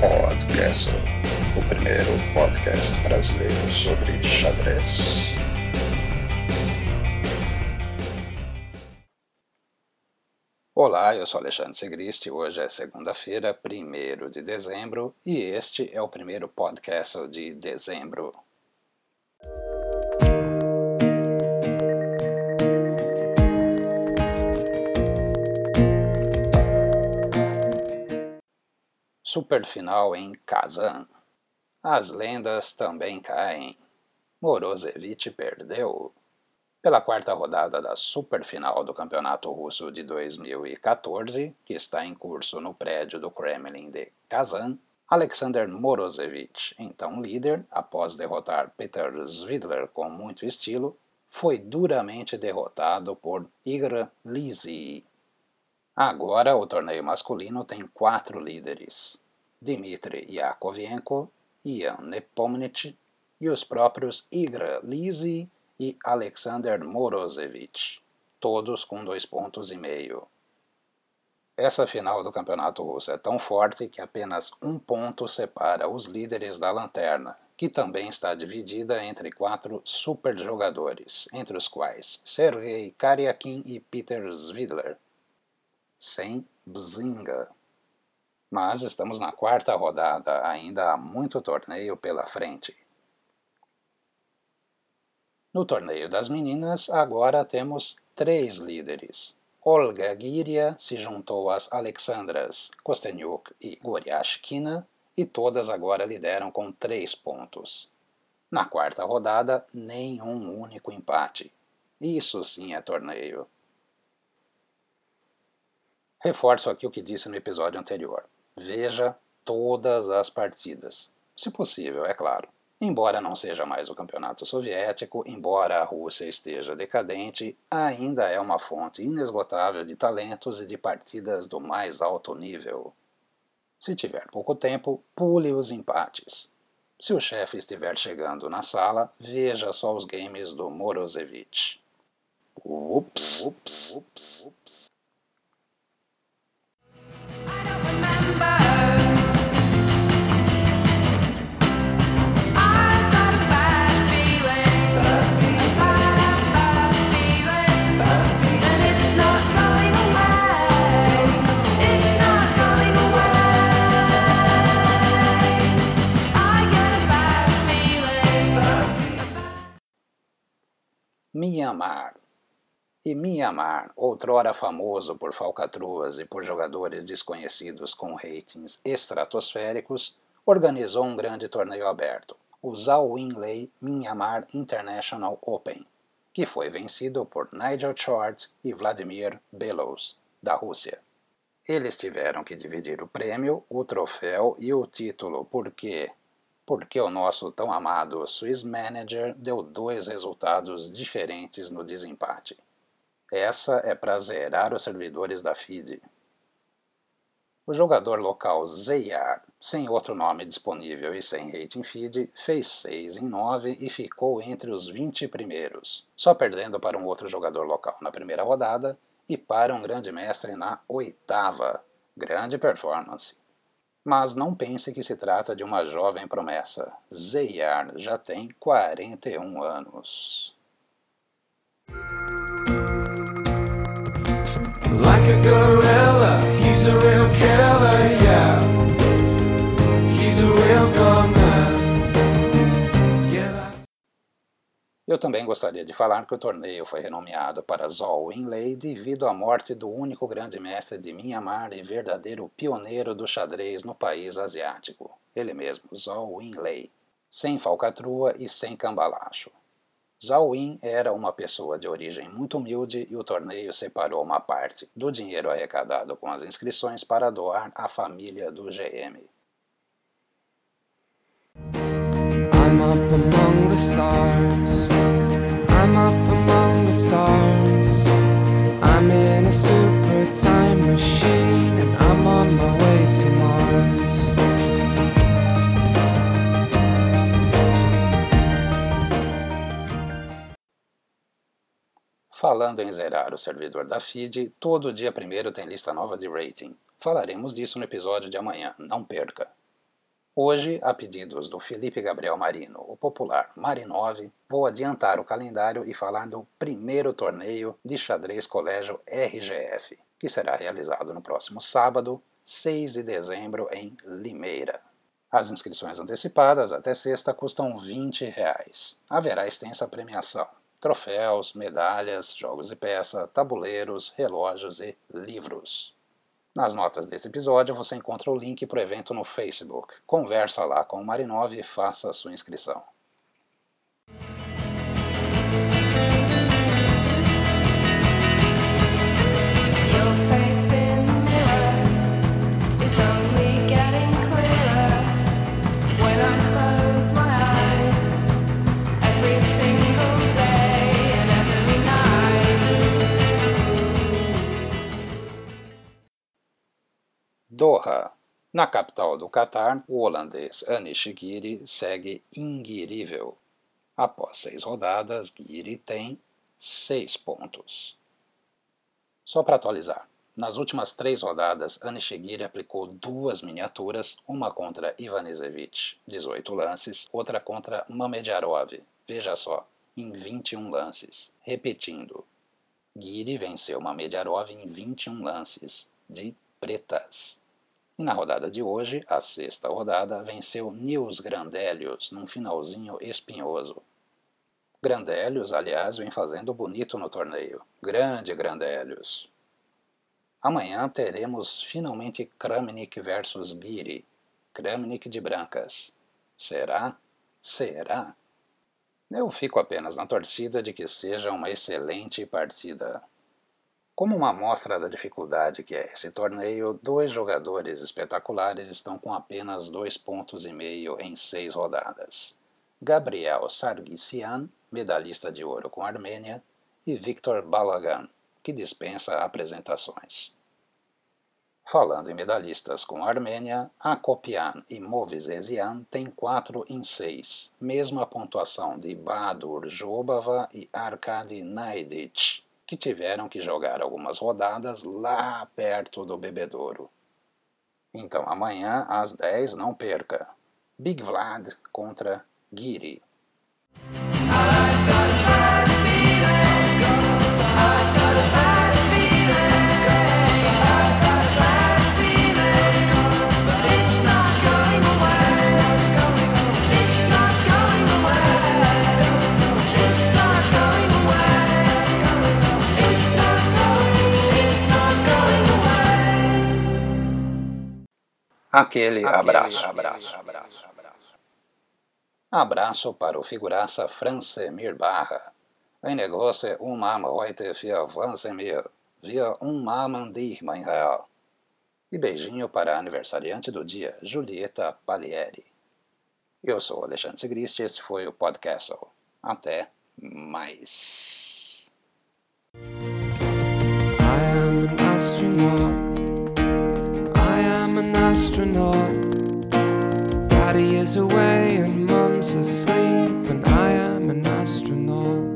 Podcast, o primeiro podcast brasileiro sobre xadrez. Olá, eu sou Alexandre Segrist. Hoje é segunda-feira, 1 de dezembro, e este é o primeiro podcast de dezembro. Superfinal em Kazan. As lendas também caem. Morozevich perdeu. Pela quarta rodada da superfinal do Campeonato Russo de 2014, que está em curso no prédio do Kremlin de Kazan, Alexander Morozevich, então líder, após derrotar Peter Svidler com muito estilo, foi duramente derrotado por Igor Lisi, Agora, o torneio masculino tem quatro líderes: Dmitry Yakovenko, Ian Nepomniachtchi e os próprios Igra Lisi e Alexander Morozevich, todos com dois pontos e meio. Essa final do Campeonato Russo é tão forte que apenas um ponto separa os líderes da lanterna, que também está dividida entre quatro superjogadores, entre os quais Sergei Karyakin e Peter Svidler, sem Bzinga. Mas estamos na quarta rodada, ainda há muito torneio pela frente. No torneio das meninas, agora temos três líderes. Olga Giria se juntou às Alexandras Kostenyuk e Goryashkina, e todas agora lideram com três pontos. Na quarta rodada, nenhum único empate. Isso sim é torneio. Reforço aqui o que disse no episódio anterior. Veja todas as partidas. Se possível, é claro. Embora não seja mais o campeonato soviético, embora a Rússia esteja decadente, ainda é uma fonte inesgotável de talentos e de partidas do mais alto nível. Se tiver pouco tempo, pule os empates. Se o chefe estiver chegando na sala, veja só os games do Morozevich. Ups, ups, ups. Myanmar. E Myanmar, outrora famoso por falcatruas e por jogadores desconhecidos com ratings estratosféricos, organizou um grande torneio aberto, o Zhao Winlei Myanmar International Open, que foi vencido por Nigel Chort e Vladimir Belos, da Rússia. Eles tiveram que dividir o prêmio, o troféu e o título porque porque o nosso tão amado Swiss Manager deu dois resultados diferentes no desempate. Essa é para zerar os servidores da FIDE. O jogador local Zeyar, sem outro nome disponível e sem rating feed, fez 6 em 9 e ficou entre os 20 primeiros, só perdendo para um outro jogador local na primeira rodada e para um grande mestre na oitava. Grande performance. Mas não pense que se trata de uma jovem promessa. Zeyar já tem 41 anos. Like a gorilla, he's a real killer, yeah. He's a real Eu também gostaria de falar que o torneio foi renomeado para Zhou Winlei devido à morte do único grande mestre de Myanmar e verdadeiro pioneiro do xadrez no país asiático, ele mesmo, Zhou Winlei, sem falcatrua e sem cambalacho. Zhao Win era uma pessoa de origem muito humilde e o torneio separou uma parte do dinheiro arrecadado com as inscrições para doar à família do GM. I'm up among the stars. I'm up among the stars. I'm in a super time machine and I'm on my way to Mars. Falando em zerar o servidor da feed, todo dia primeiro tem lista nova de rating. Falaremos disso no episódio de amanhã, não perca. Hoje, a pedidos do Felipe Gabriel Marino, o popular Marinove, vou adiantar o calendário e falar do primeiro torneio de xadrez colégio RGF, que será realizado no próximo sábado, 6 de dezembro, em Limeira. As inscrições antecipadas até sexta custam 20 reais. Haverá extensa premiação. Troféus, medalhas, jogos de peça, tabuleiros, relógios e livros. Nas notas desse episódio você encontra o link para o evento no Facebook. Conversa lá com o Marinov e faça a sua inscrição. Doha. Na capital do Catar, o holandês Anish Giri segue inguirível. Após seis rodadas, Giri tem seis pontos. Só para atualizar, nas últimas três rodadas, Giri aplicou duas miniaturas, uma contra Ivanisevic, 18 lances, outra contra Mamedjarov, veja só, em 21 lances. Repetindo, Giri venceu Mamedjarov em 21 lances, de pretas. E na rodada de hoje, a sexta rodada, venceu Nils Grandelius num finalzinho espinhoso. Grandelius, aliás, vem fazendo bonito no torneio. Grande Grandelius. Amanhã teremos finalmente Kramnik versus Giri. Kramnik de brancas. Será? Será? Eu fico apenas na torcida de que seja uma excelente partida. Como uma amostra da dificuldade que é esse torneio, dois jogadores espetaculares estão com apenas dois pontos e meio em seis rodadas. Gabriel Sargisian, medalhista de ouro com a Armênia, e Victor Balagan, que dispensa apresentações. Falando em medalhistas com a Armênia, Akopian e Movizesian têm 4 em 6, mesma pontuação de Badur Jobava e Arkady Naidic que tiveram que jogar algumas rodadas lá perto do bebedouro. Então amanhã às 10 não perca. Big Vlad contra Giri. Aquele, Aquele abraço. abraço. abraço. Abraço para o figuraça Francemir Barra. Ein große Umam heute für Fransemir. Wir umarmen dich, mein Herr. E beijinho para a aniversariante do dia, Julieta Palieri. Eu sou Alexandre Sigrist e esse foi o Podcast. Até mais. Astronaut. Daddy is away and mom's asleep, and I am an astronaut.